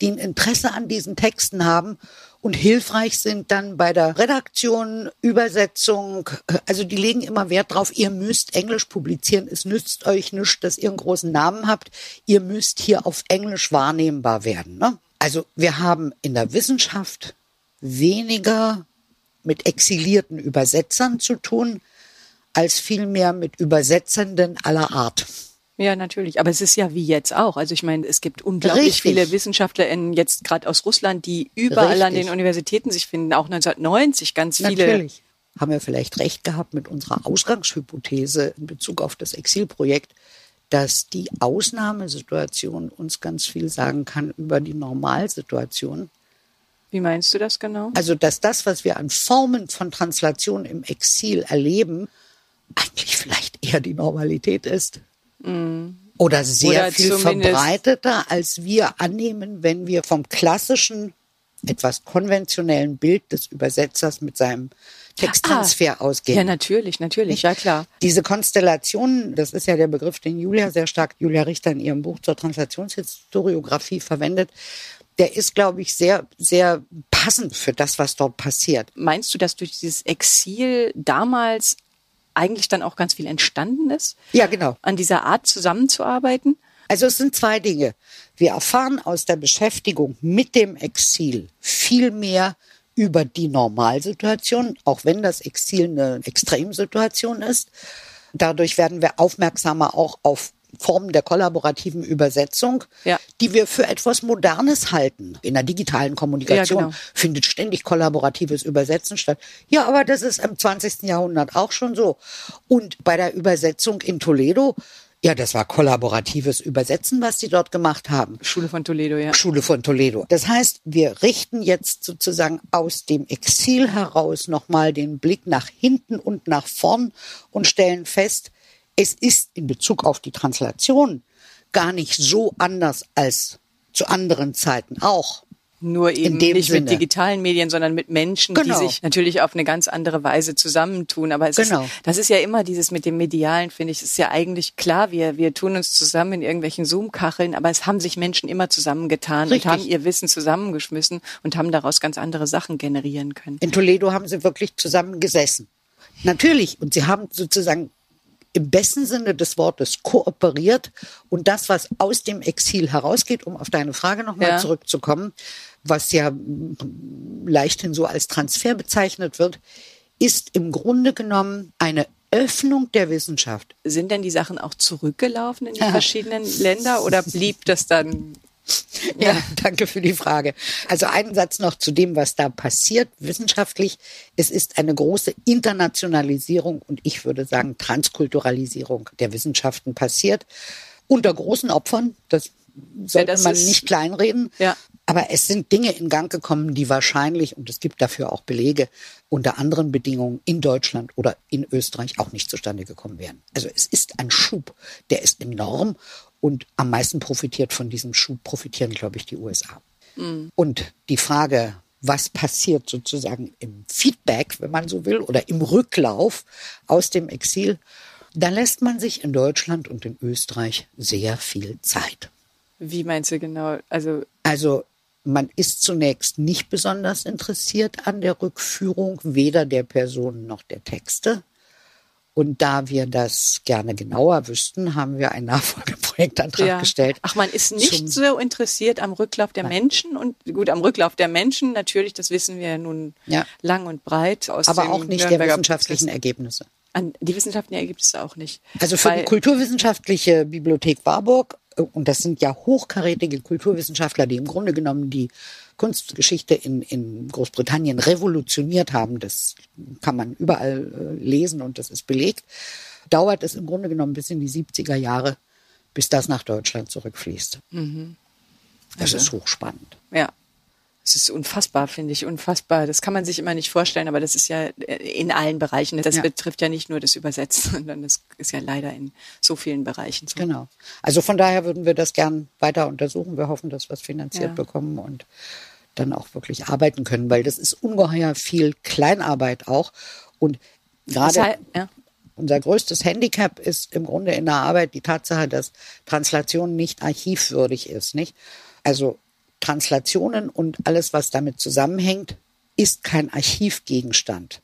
[SPEAKER 2] die ein Interesse an diesen Texten haben und hilfreich sind dann bei der Redaktion, Übersetzung. Also die legen immer Wert drauf, ihr müsst Englisch publizieren. Es nützt euch nicht, dass ihr einen großen Namen habt. Ihr müsst hier auf Englisch wahrnehmbar werden. Ne? Also wir haben in der Wissenschaft weniger mit exilierten Übersetzern zu tun, als vielmehr mit Übersetzenden aller Art.
[SPEAKER 1] Ja, natürlich. Aber es ist ja wie jetzt auch. Also ich meine, es gibt unglaublich Richtig. viele WissenschaftlerInnen jetzt gerade aus Russland, die überall Richtig. an den Universitäten sich finden. Auch 1990 ganz viele.
[SPEAKER 2] Natürlich. Haben wir vielleicht recht gehabt mit unserer Ausgangshypothese in Bezug auf das Exilprojekt, dass die Ausnahmesituation uns ganz viel sagen kann über die Normalsituation.
[SPEAKER 1] Wie meinst du das genau?
[SPEAKER 2] Also, dass das, was wir an Formen von Translation im Exil erleben, eigentlich vielleicht eher die Normalität ist. Mhm. Oder sehr Oder viel verbreiteter, als wir annehmen, wenn wir vom klassischen, etwas konventionellen Bild des Übersetzers mit seinem Texttransfer ah, ausgehen.
[SPEAKER 1] Ja, natürlich, natürlich, ja klar.
[SPEAKER 2] Diese Konstellation, das ist ja der Begriff, den Julia sehr stark, Julia Richter in ihrem Buch zur Translationshistoriographie verwendet, der ist, glaube ich, sehr, sehr passend für das, was dort passiert.
[SPEAKER 1] Meinst du, dass durch dieses Exil damals eigentlich dann auch ganz viel entstanden ist?
[SPEAKER 2] Ja, genau.
[SPEAKER 1] An dieser Art zusammenzuarbeiten?
[SPEAKER 2] Also es sind zwei Dinge. Wir erfahren aus der Beschäftigung mit dem Exil viel mehr über die Normalsituation, auch wenn das Exil eine Extremsituation ist. Dadurch werden wir aufmerksamer auch auf Formen der kollaborativen Übersetzung, ja. die wir für etwas Modernes halten. In der digitalen Kommunikation ja, genau. findet ständig kollaboratives Übersetzen statt. Ja, aber das ist im 20. Jahrhundert auch schon so. Und bei der Übersetzung in Toledo ja, das war kollaboratives Übersetzen, was die dort gemacht haben.
[SPEAKER 1] Schule von Toledo, ja.
[SPEAKER 2] Schule von Toledo. Das heißt, wir richten jetzt sozusagen aus dem Exil heraus nochmal den Blick nach hinten und nach vorn und stellen fest, es ist in Bezug auf die Translation gar nicht so anders als zu anderen Zeiten auch.
[SPEAKER 1] Nur eben nicht Sinne. mit digitalen Medien, sondern mit Menschen, genau. die sich natürlich auf eine ganz andere Weise zusammentun. Aber es genau. ist, das ist ja immer dieses mit dem Medialen, finde ich, ist ja eigentlich klar, wir, wir tun uns zusammen in irgendwelchen Zoom-Kacheln, aber es haben sich Menschen immer zusammengetan Richtig. und haben ihr Wissen zusammengeschmissen und haben daraus ganz andere Sachen generieren können.
[SPEAKER 2] In Toledo haben sie wirklich zusammen gesessen. Natürlich. Und sie haben sozusagen im besten Sinne des Wortes kooperiert und das, was aus dem Exil herausgeht, um auf deine Frage nochmal ja. zurückzukommen, was ja leichthin so als Transfer bezeichnet wird, ist im Grunde genommen eine Öffnung der Wissenschaft.
[SPEAKER 1] Sind denn die Sachen auch zurückgelaufen in die ja. verschiedenen Länder oder blieb das dann
[SPEAKER 2] ja, danke für die Frage. Also einen Satz noch zu dem, was da passiert wissenschaftlich. Es ist eine große Internationalisierung und ich würde sagen Transkulturalisierung der Wissenschaften passiert. Unter großen Opfern, das sollte ja, man nicht kleinreden. Ja. Aber es sind Dinge in Gang gekommen, die wahrscheinlich, und es gibt dafür auch Belege, unter anderen Bedingungen in Deutschland oder in Österreich auch nicht zustande gekommen wären. Also es ist ein Schub, der ist enorm und am meisten profitiert von diesem Schub, profitieren, glaube ich, die USA. Mhm. Und die Frage, was passiert sozusagen im Feedback, wenn man so will, oder im Rücklauf aus dem Exil, da lässt man sich in Deutschland und in Österreich sehr viel Zeit.
[SPEAKER 1] Wie meinst du genau? Also,
[SPEAKER 2] also man ist zunächst nicht besonders interessiert an der Rückführung weder der Personen noch der Texte. Und da wir das gerne genauer wüssten, haben wir einen Nachfolgeprojektantrag ja. gestellt.
[SPEAKER 1] Ach, man ist nicht so interessiert am Rücklauf der Nein. Menschen und gut, am Rücklauf der Menschen natürlich, das wissen wir nun ja. lang und breit
[SPEAKER 2] aus Aber auch nicht der wissenschaftlichen Ergebnisse.
[SPEAKER 1] An die wissenschaftlichen Ergebnisse auch nicht.
[SPEAKER 2] Also für Weil, die Kulturwissenschaftliche Bibliothek Warburg, und das sind ja hochkarätige Kulturwissenschaftler, die im Grunde genommen die Kunstgeschichte in, in Großbritannien revolutioniert haben, das kann man überall äh, lesen und das ist belegt, dauert es im Grunde genommen bis in die 70er Jahre, bis das nach Deutschland zurückfließt. Mhm. Das also, ist hochspannend.
[SPEAKER 1] Ja. Es ist unfassbar, finde ich, unfassbar. Das kann man sich immer nicht vorstellen, aber das ist ja äh, in allen Bereichen. Das ja. betrifft ja nicht nur das Übersetzen, sondern das ist ja leider in so vielen Bereichen so.
[SPEAKER 2] Genau. Also von daher würden wir das gern weiter untersuchen. Wir hoffen, dass wir es finanziert ja. bekommen und dann auch wirklich arbeiten können, weil das ist ungeheuer viel Kleinarbeit auch. Und gerade heißt, ja. unser größtes Handicap ist im Grunde in der Arbeit die Tatsache, dass Translation nicht archivwürdig ist, nicht? Also Translationen und alles, was damit zusammenhängt, ist kein Archivgegenstand.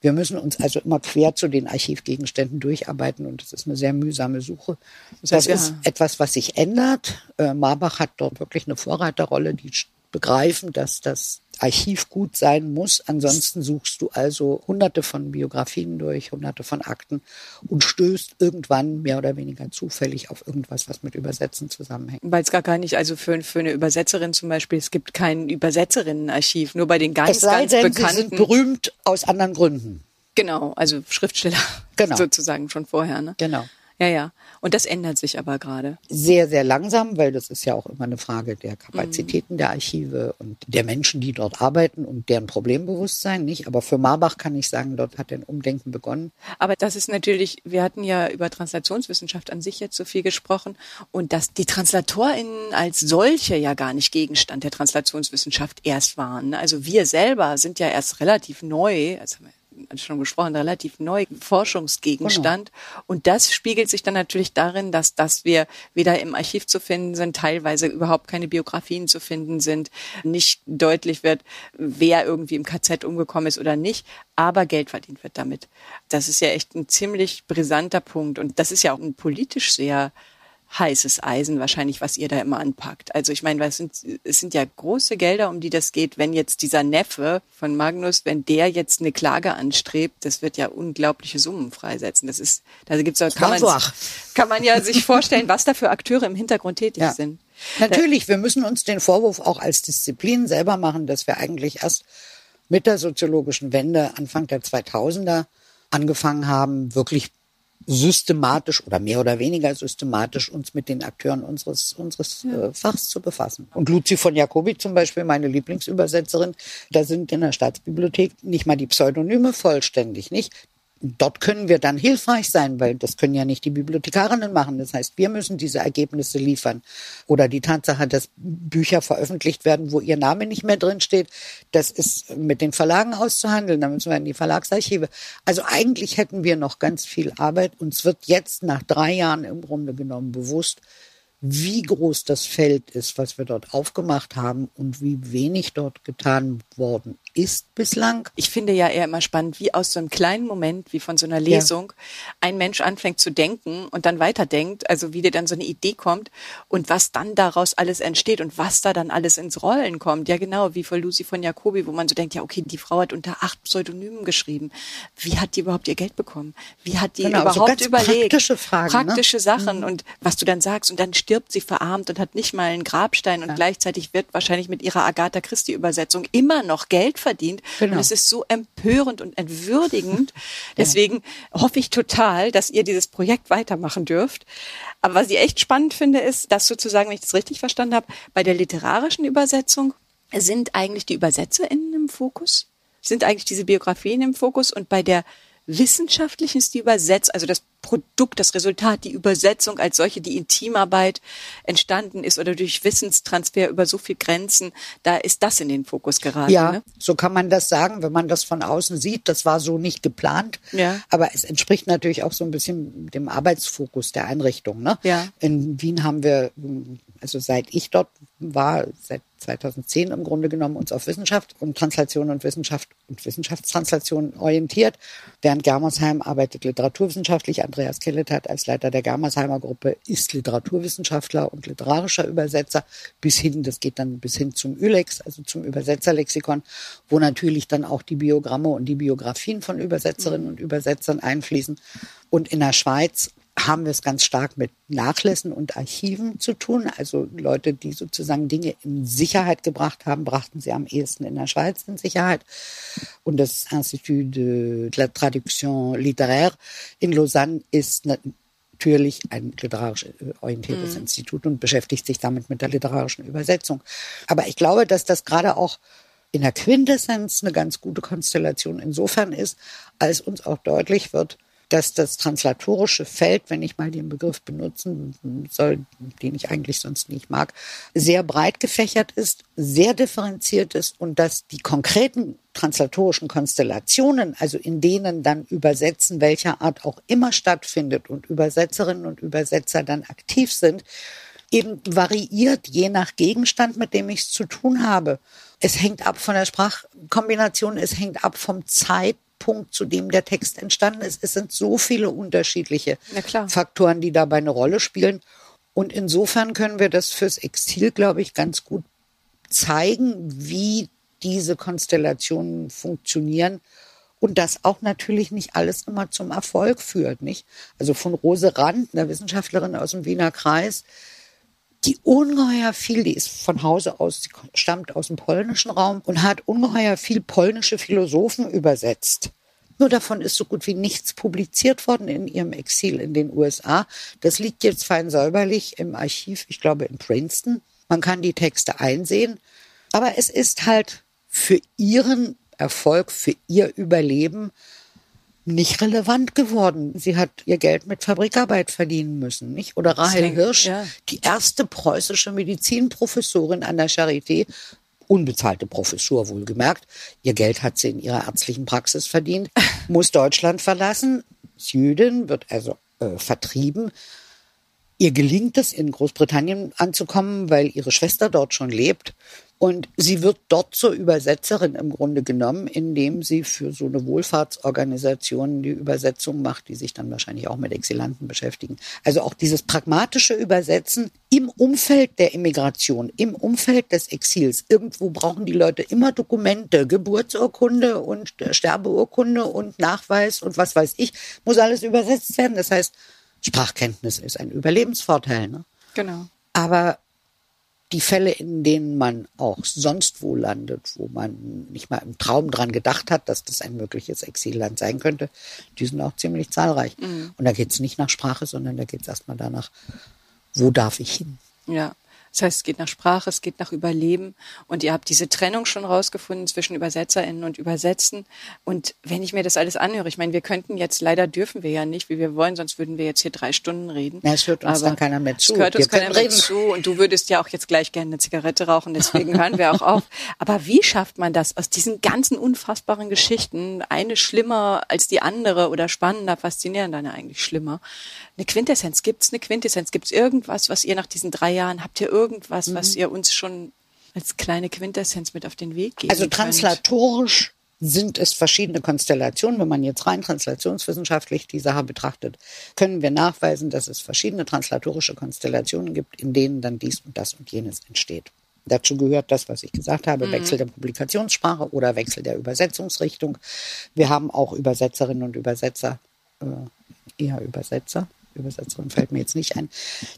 [SPEAKER 2] Wir müssen uns also immer quer zu den Archivgegenständen durcharbeiten und das ist eine sehr mühsame Suche. Das, das ist ja. etwas, was sich ändert. Äh, Marbach hat dort wirklich eine Vorreiterrolle, die begreifen, dass das Archiv gut sein muss. Ansonsten suchst du also hunderte von Biografien durch, hunderte von Akten und stößt irgendwann mehr oder weniger zufällig auf irgendwas, was mit Übersetzen zusammenhängt.
[SPEAKER 1] Weil es gar gar nicht, also für, für eine Übersetzerin zum Beispiel, es gibt kein Übersetzerinnenarchiv, nur bei den ganz, es sei ganz denn, bekannten. Sie sind
[SPEAKER 2] berühmt aus anderen Gründen.
[SPEAKER 1] Genau, also Schriftsteller genau. sozusagen schon vorher. Ne?
[SPEAKER 2] Genau.
[SPEAKER 1] Ja, ja. Und das ändert sich aber gerade.
[SPEAKER 2] Sehr, sehr langsam, weil das ist ja auch immer eine Frage der Kapazitäten mhm. der Archive und der Menschen, die dort arbeiten und deren Problembewusstsein, nicht? Aber für Marbach kann ich sagen, dort hat ein Umdenken begonnen.
[SPEAKER 1] Aber das ist natürlich, wir hatten ja über Translationswissenschaft an sich jetzt so viel gesprochen und dass die TranslatorInnen als solche ja gar nicht Gegenstand der Translationswissenschaft erst waren. Also wir selber sind ja erst relativ neu, also schon gesprochen, relativ neu Forschungsgegenstand. Genau. Und das spiegelt sich dann natürlich darin, dass, dass wir weder im Archiv zu finden sind, teilweise überhaupt keine Biografien zu finden sind, nicht deutlich wird, wer irgendwie im KZ umgekommen ist oder nicht, aber Geld verdient wird damit. Das ist ja echt ein ziemlich brisanter Punkt. Und das ist ja auch ein politisch sehr heißes Eisen wahrscheinlich, was ihr da immer anpackt. Also ich meine, es sind, es sind ja große Gelder, um die das geht. Wenn jetzt dieser Neffe von Magnus, wenn der jetzt eine Klage anstrebt, das wird ja unglaubliche Summen freisetzen. Das ist, da gibt's ja, kann man, kann man ja sich vorstellen, was da für Akteure im Hintergrund tätig ja. sind.
[SPEAKER 2] Natürlich, wir müssen uns den Vorwurf auch als Disziplin selber machen, dass wir eigentlich erst mit der soziologischen Wende Anfang der 2000er angefangen haben, wirklich systematisch oder mehr oder weniger systematisch uns mit den Akteuren unseres, unseres ja. äh, Fachs zu befassen. Und Luzi von Jacobi zum Beispiel, meine Lieblingsübersetzerin, da sind in der Staatsbibliothek nicht mal die Pseudonyme vollständig, nicht? Dort können wir dann hilfreich sein, weil das können ja nicht die Bibliothekarinnen machen. Das heißt, wir müssen diese Ergebnisse liefern. Oder die Tatsache, dass Bücher veröffentlicht werden, wo ihr Name nicht mehr drin steht, das ist mit den Verlagen auszuhandeln. Da müssen wir in die Verlagsarchive. Also eigentlich hätten wir noch ganz viel Arbeit. Uns wird jetzt nach drei Jahren im Grunde genommen bewusst, wie groß das Feld ist, was wir dort aufgemacht haben und wie wenig dort getan worden ist bislang.
[SPEAKER 1] Ich finde ja eher immer spannend, wie aus so einem kleinen Moment, wie von so einer Lesung, ja. ein Mensch anfängt zu denken und dann weiterdenkt, also wie dir dann so eine Idee kommt und was dann daraus alles entsteht und was da dann alles ins Rollen kommt. Ja, genau, wie für Lucy von Jacobi, wo man so denkt, ja, okay, die Frau hat unter acht Pseudonymen geschrieben. Wie hat die überhaupt ihr Geld bekommen? Wie hat die genau, überhaupt so überlegt?
[SPEAKER 2] Praktische Fragen.
[SPEAKER 1] Ne? Praktische ne? Sachen mhm. und was du dann sagst und dann stirbt sie verarmt und hat nicht mal einen Grabstein und ja. gleichzeitig wird wahrscheinlich mit ihrer Agatha Christie Übersetzung immer noch Geld verdient. Genau. Und es ist so empörend und entwürdigend. Deswegen ja. hoffe ich total, dass ihr dieses Projekt weitermachen dürft. Aber was ich echt spannend finde, ist, dass sozusagen, wenn ich das richtig verstanden habe, bei der literarischen Übersetzung sind eigentlich die ÜbersetzerInnen im Fokus? Sind eigentlich diese Biografien im Fokus? Und bei der wissenschaftlichen ist die Übersetzung, also das Produkt, das Resultat, die Übersetzung als solche, die in Teamarbeit entstanden ist oder durch Wissenstransfer über so viel Grenzen, da ist das in den Fokus geraten.
[SPEAKER 2] Ja,
[SPEAKER 1] ne?
[SPEAKER 2] so kann man das sagen, wenn man das von außen sieht. Das war so nicht geplant.
[SPEAKER 1] Ja.
[SPEAKER 2] Aber es entspricht natürlich auch so ein bisschen dem Arbeitsfokus der Einrichtung. Ne?
[SPEAKER 1] Ja.
[SPEAKER 2] In Wien haben wir, also seit ich dort war, seit 2010 im Grunde genommen uns auf Wissenschaft und Translation und Wissenschaft und Wissenschaftstranslation orientiert. Während Germersheim arbeitet literaturwissenschaftlich an Andreas Kelletert als Leiter der Germersheimer Gruppe ist Literaturwissenschaftler und literarischer Übersetzer bis hin, das geht dann bis hin zum Ülex, also zum Übersetzerlexikon, wo natürlich dann auch die Biogramme und die Biografien von Übersetzerinnen und Übersetzern einfließen. Und in der Schweiz haben wir es ganz stark mit Nachlässen und Archiven zu tun. Also Leute, die sozusagen Dinge in Sicherheit gebracht haben, brachten sie am ehesten in der Schweiz in Sicherheit. Und das Institut de la Traduction littéraire in Lausanne ist natürlich ein literarisch äh, orientiertes mhm. Institut und beschäftigt sich damit mit der literarischen Übersetzung. Aber ich glaube, dass das gerade auch in der Quintessenz eine ganz gute Konstellation insofern ist, als uns auch deutlich wird, dass das translatorische Feld, wenn ich mal den Begriff benutzen soll, den ich eigentlich sonst nicht mag, sehr breit gefächert ist, sehr differenziert ist und dass die konkreten translatorischen Konstellationen, also in denen dann Übersetzen welcher Art auch immer stattfindet und Übersetzerinnen und Übersetzer dann aktiv sind, eben variiert je nach Gegenstand, mit dem ich es zu tun habe. Es hängt ab von der Sprachkombination, es hängt ab vom Zeit Punkt, zu dem der Text entstanden ist. Es sind so viele unterschiedliche Faktoren, die dabei eine Rolle spielen. Und insofern können wir das fürs Exil, glaube ich, ganz gut zeigen, wie diese Konstellationen funktionieren und das auch natürlich nicht alles immer zum Erfolg führt, nicht? Also von Rose Rand, einer Wissenschaftlerin aus dem Wiener Kreis, die ungeheuer viel, die ist von Hause aus, die stammt aus dem polnischen Raum und hat ungeheuer viel polnische Philosophen übersetzt. Nur davon ist so gut wie nichts publiziert worden in ihrem Exil in den USA. Das liegt jetzt fein säuberlich im Archiv, ich glaube in Princeton. Man kann die Texte einsehen. Aber es ist halt für ihren Erfolg, für ihr Überleben nicht relevant geworden. Sie hat ihr Geld mit Fabrikarbeit verdienen müssen, nicht? Oder Rahel Hirsch, ja. die erste preußische Medizinprofessorin an der Charité, unbezahlte Professur wohlgemerkt. Ihr Geld hat sie in ihrer ärztlichen Praxis verdient, muss Deutschland verlassen. Jüdin, wird also äh, vertrieben. Ihr gelingt es, in Großbritannien anzukommen, weil ihre Schwester dort schon lebt. Und sie wird dort zur Übersetzerin im Grunde genommen, indem sie für so eine Wohlfahrtsorganisation die Übersetzung macht, die sich dann wahrscheinlich auch mit Exilanten beschäftigen. Also auch dieses pragmatische Übersetzen im Umfeld der Immigration, im Umfeld des Exils. Irgendwo brauchen die Leute immer Dokumente, Geburtsurkunde und Sterbeurkunde und Nachweis und was weiß ich, muss alles übersetzt werden. Das heißt, Sprachkenntnis ist ein Überlebensvorteil. Ne?
[SPEAKER 1] Genau.
[SPEAKER 2] Aber die Fälle, in denen man auch sonst wo landet, wo man nicht mal im Traum dran gedacht hat, dass das ein mögliches Exilland sein könnte, die sind auch ziemlich zahlreich. Mhm. Und da geht es nicht nach Sprache, sondern da geht es erstmal danach, wo darf ich hin?
[SPEAKER 1] Ja. Das heißt, es geht nach Sprache, es geht nach Überleben. Und ihr habt diese Trennung schon rausgefunden zwischen ÜbersetzerInnen und Übersetzen. Und wenn ich mir das alles anhöre, ich meine, wir könnten jetzt, leider dürfen wir ja nicht, wie wir wollen, sonst würden wir jetzt hier drei Stunden reden.
[SPEAKER 2] Ja, es hört uns Aber dann keiner mehr zu.
[SPEAKER 1] Es hört uns keiner mehr zu. Und du würdest ja auch jetzt gleich gerne eine Zigarette rauchen, deswegen hören wir auch auf. Aber wie schafft man das aus diesen ganzen unfassbaren Geschichten, eine schlimmer als die andere oder spannender, faszinierender, eigentlich schlimmer, eine Quintessenz. Gibt es eine Quintessenz? Gibt es irgendwas, was ihr nach diesen drei Jahren, habt ihr irgendwas, mhm. was ihr uns schon als kleine Quintessenz mit auf den Weg geben
[SPEAKER 2] Also translatorisch könnt? sind es verschiedene Konstellationen. Wenn man jetzt rein translationswissenschaftlich die Sache betrachtet, können wir nachweisen, dass es verschiedene translatorische Konstellationen gibt, in denen dann dies und das und jenes entsteht. Dazu gehört das, was ich gesagt habe, mhm. Wechsel der Publikationssprache oder Wechsel der Übersetzungsrichtung. Wir haben auch Übersetzerinnen und Übersetzer, äh, eher Übersetzer, Übersetzerin fällt mir jetzt nicht ein,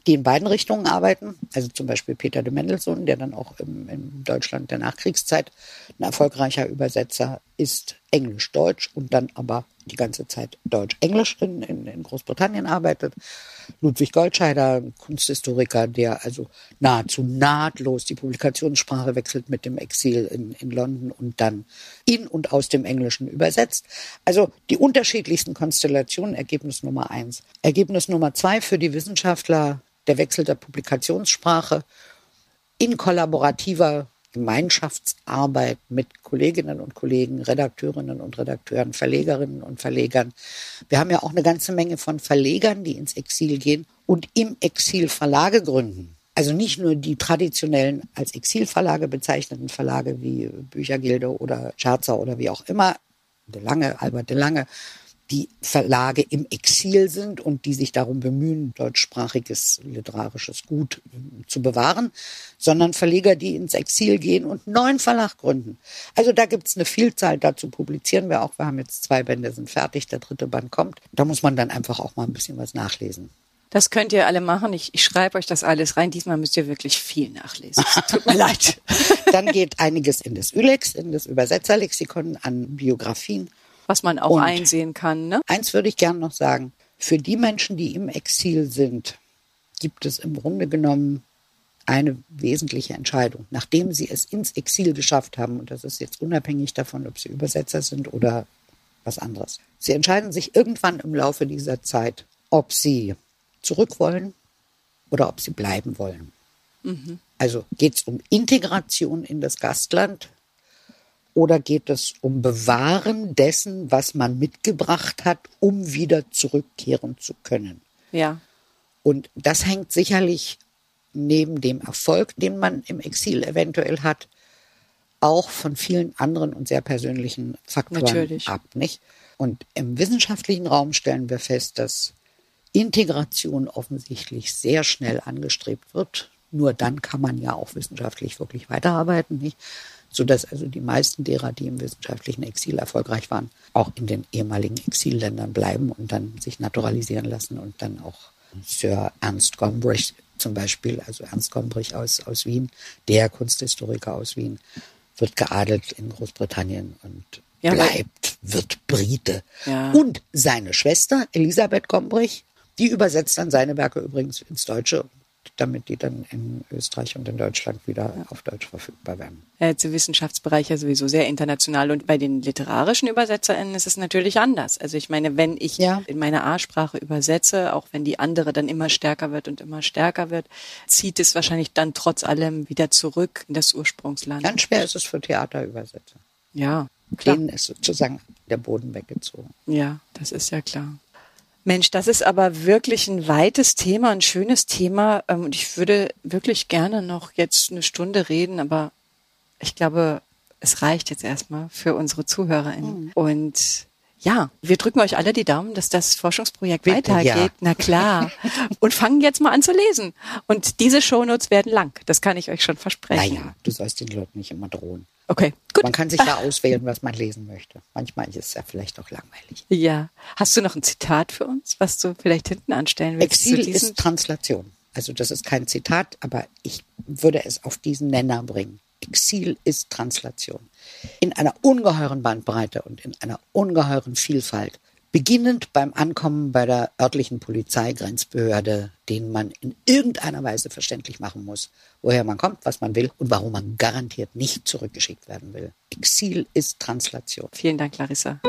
[SPEAKER 2] die in beiden Richtungen arbeiten. Also zum Beispiel Peter de Mendelssohn, der dann auch im, in Deutschland der Nachkriegszeit ein erfolgreicher Übersetzer ist, Englisch-Deutsch und dann aber die ganze Zeit Deutsch-Englisch in, in, in Großbritannien arbeitet. Ludwig Goldscheider, Kunsthistoriker, der also nahezu nahtlos die Publikationssprache wechselt mit dem Exil in, in London und dann in und aus dem Englischen übersetzt. Also die unterschiedlichsten Konstellationen, Ergebnis Nummer eins. Ergebnis Nummer zwei für die Wissenschaftler, der Wechsel der Publikationssprache in kollaborativer Gemeinschaftsarbeit mit Kolleginnen und Kollegen, Redakteurinnen und Redakteuren, Verlegerinnen und Verlegern. Wir haben ja auch eine ganze Menge von Verlegern, die ins Exil gehen und im Exil Verlage gründen. Also nicht nur die traditionellen als Exilverlage bezeichneten Verlage wie Büchergilde oder Scherzer oder wie auch immer, De Lange, Albert de Lange, die Verlage im Exil sind und die sich darum bemühen, deutschsprachiges literarisches Gut zu bewahren, sondern Verleger, die ins Exil gehen und einen neuen Verlag gründen. Also da gibt's eine Vielzahl, dazu publizieren wir auch. Wir haben jetzt zwei Bände, sind fertig, der dritte Band kommt. Da muss man dann einfach auch mal ein bisschen was nachlesen.
[SPEAKER 1] Das könnt ihr alle machen. Ich, ich schreibe euch das alles rein. Diesmal müsst ihr wirklich viel nachlesen. Tut mir leid.
[SPEAKER 2] Dann geht einiges in das Ülex, in das Übersetzerlexikon an Biografien
[SPEAKER 1] was man auch Und einsehen kann. Ne?
[SPEAKER 2] Eins würde ich gerne noch sagen. Für die Menschen, die im Exil sind, gibt es im Grunde genommen eine wesentliche Entscheidung. Nachdem sie es ins Exil geschafft haben, und das ist jetzt unabhängig davon, ob sie Übersetzer sind oder was anderes. Sie entscheiden sich irgendwann im Laufe dieser Zeit, ob sie zurück wollen oder ob sie bleiben wollen. Mhm. Also geht es um Integration in das Gastland, oder geht es um Bewahren dessen, was man mitgebracht hat, um wieder zurückkehren zu können?
[SPEAKER 1] Ja.
[SPEAKER 2] Und das hängt sicherlich neben dem Erfolg, den man im Exil eventuell hat, auch von vielen anderen und sehr persönlichen Faktoren Natürlich. ab, nicht? Und im wissenschaftlichen Raum stellen wir fest, dass Integration offensichtlich sehr schnell angestrebt wird. Nur dann kann man ja auch wissenschaftlich wirklich weiterarbeiten, nicht? Sodass also die meisten derer, die im wissenschaftlichen Exil erfolgreich waren, auch in den ehemaligen Exilländern bleiben und dann sich naturalisieren lassen und dann auch Sir Ernst Gombrich zum Beispiel, also Ernst Gombrich aus, aus Wien, der Kunsthistoriker aus Wien, wird geadelt in Großbritannien und ja, bleibt, wird Brite. Ja. Und seine Schwester Elisabeth Gombrich, die übersetzt dann seine Werke übrigens ins Deutsche damit die dann in Österreich und in Deutschland wieder ja. auf Deutsch verfügbar werden.
[SPEAKER 1] Ja, der Wissenschaftsbereich ja sowieso sehr international und bei den literarischen UbersetzerInnen ist es natürlich anders. Also ich meine, wenn ich ja. in meiner A-Sprache übersetze, auch wenn die andere dann immer stärker wird und immer stärker wird, zieht es wahrscheinlich dann trotz allem wieder zurück in das Ursprungsland.
[SPEAKER 2] Ganz schwer ist es für Theaterübersetzer.
[SPEAKER 1] Ja.
[SPEAKER 2] Klar. Denen ist sozusagen der Boden weggezogen.
[SPEAKER 1] Ja, das ist ja klar. Mensch, das ist aber wirklich ein weites Thema, ein schönes Thema. Ähm, und ich würde wirklich gerne noch jetzt eine Stunde reden, aber ich glaube, es reicht jetzt erstmal für unsere ZuhörerInnen. Mhm. Und ja, wir drücken euch alle die Daumen, dass das Forschungsprojekt weitergeht. Ja. Na klar. Und fangen jetzt mal an zu lesen. Und diese Shownotes werden lang. Das kann ich euch schon versprechen.
[SPEAKER 2] Naja, du sollst den Leuten nicht immer drohen.
[SPEAKER 1] Okay, gut.
[SPEAKER 2] Man kann sich ja auswählen, was man lesen möchte. Manchmal ist es ja vielleicht auch langweilig.
[SPEAKER 1] Ja. Hast du noch ein Zitat für uns, was du vielleicht hinten anstellen willst?
[SPEAKER 2] Exil ist Translation. Also das ist kein Zitat, aber ich würde es auf diesen Nenner bringen. Exil ist Translation. In einer ungeheuren Bandbreite und in einer ungeheuren Vielfalt Beginnend beim Ankommen bei der örtlichen Polizeigrenzbehörde, denen man in irgendeiner Weise verständlich machen muss, woher man kommt, was man will und warum man garantiert nicht zurückgeschickt werden will. Exil ist Translation.
[SPEAKER 1] Vielen Dank, Larissa.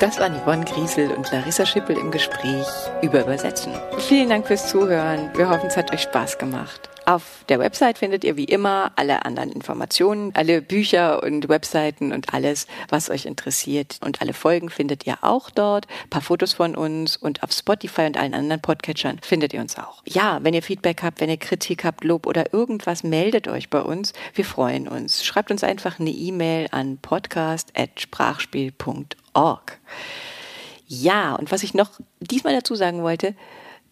[SPEAKER 1] Das waren Yvonne Griesel und Larissa Schippel im Gespräch über Übersetzen. Vielen Dank fürs Zuhören. Wir hoffen, es hat euch Spaß gemacht. Auf der Website findet ihr wie immer alle anderen Informationen, alle Bücher und Webseiten und alles, was euch interessiert. Und alle Folgen findet ihr auch dort. Ein paar Fotos von uns und auf Spotify und allen anderen Podcatchern findet ihr uns auch. Ja, wenn ihr Feedback habt, wenn ihr Kritik habt, Lob oder irgendwas, meldet euch bei uns. Wir freuen uns. Schreibt uns einfach eine E-Mail an podcast.sprachspiel.org. Ja, und was ich noch diesmal dazu sagen wollte,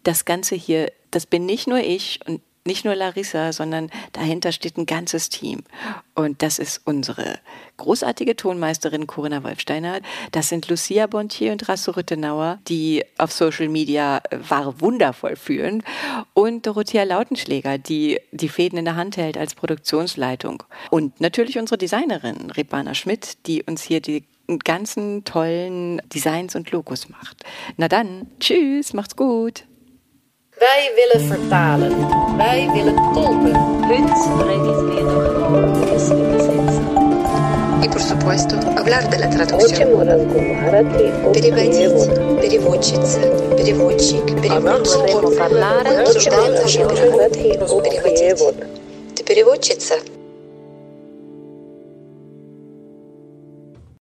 [SPEAKER 1] das Ganze hier, das bin nicht nur ich und nicht nur Larissa, sondern dahinter steht ein ganzes Team. Und das ist unsere großartige Tonmeisterin Corinna Wolfsteiner. Das sind Lucia Bontier und Rasso Rüttenauer, die auf Social Media wahre wundervoll führen. Und Dorothea Lautenschläger, die die Fäden in der Hand hält als Produktionsleitung. Und natürlich unsere Designerin Rebana Schmidt, die uns hier die ganzen tollen Designs und Logos macht. Na dann, tschüss, macht's gut.
[SPEAKER 3] Wij willen vertalen. Wij willen tolken.
[SPEAKER 4] Hun spreekt meer
[SPEAKER 5] И, por supuesto, hablar de la traducción. Переводить, переводчица, переводчик,
[SPEAKER 4] переводчик.
[SPEAKER 5] Обсуждать наши переводы. Переводить. Ты переводчица?